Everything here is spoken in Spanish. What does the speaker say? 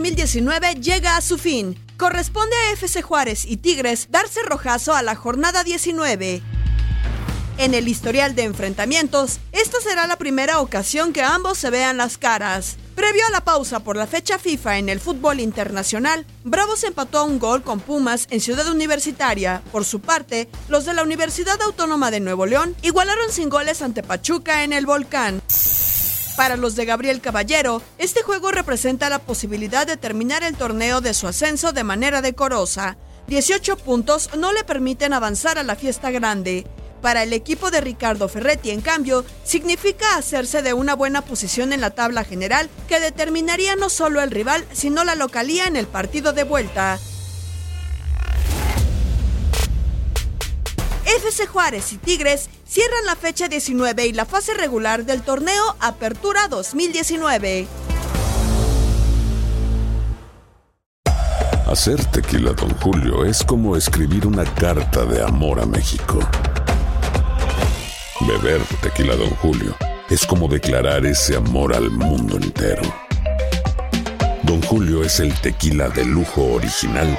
2019 llega a su fin. Corresponde a FC Juárez y Tigres darse rojazo a la jornada 19. En el historial de enfrentamientos, esta será la primera ocasión que ambos se vean las caras. Previo a la pausa por la fecha FIFA en el fútbol internacional, Bravos empató un gol con Pumas en Ciudad Universitaria. Por su parte, los de la Universidad Autónoma de Nuevo León igualaron sin goles ante Pachuca en el Volcán. Para los de Gabriel Caballero, este juego representa la posibilidad de terminar el torneo de su ascenso de manera decorosa. 18 puntos no le permiten avanzar a la fiesta grande. Para el equipo de Ricardo Ferretti, en cambio, significa hacerse de una buena posición en la tabla general que determinaría no solo el rival, sino la localía en el partido de vuelta. FC Juárez y Tigres cierran la fecha 19 y la fase regular del torneo Apertura 2019. Hacer tequila, Don Julio, es como escribir una carta de amor a México. Beber tequila, Don Julio, es como declarar ese amor al mundo entero. Don Julio es el tequila de lujo original,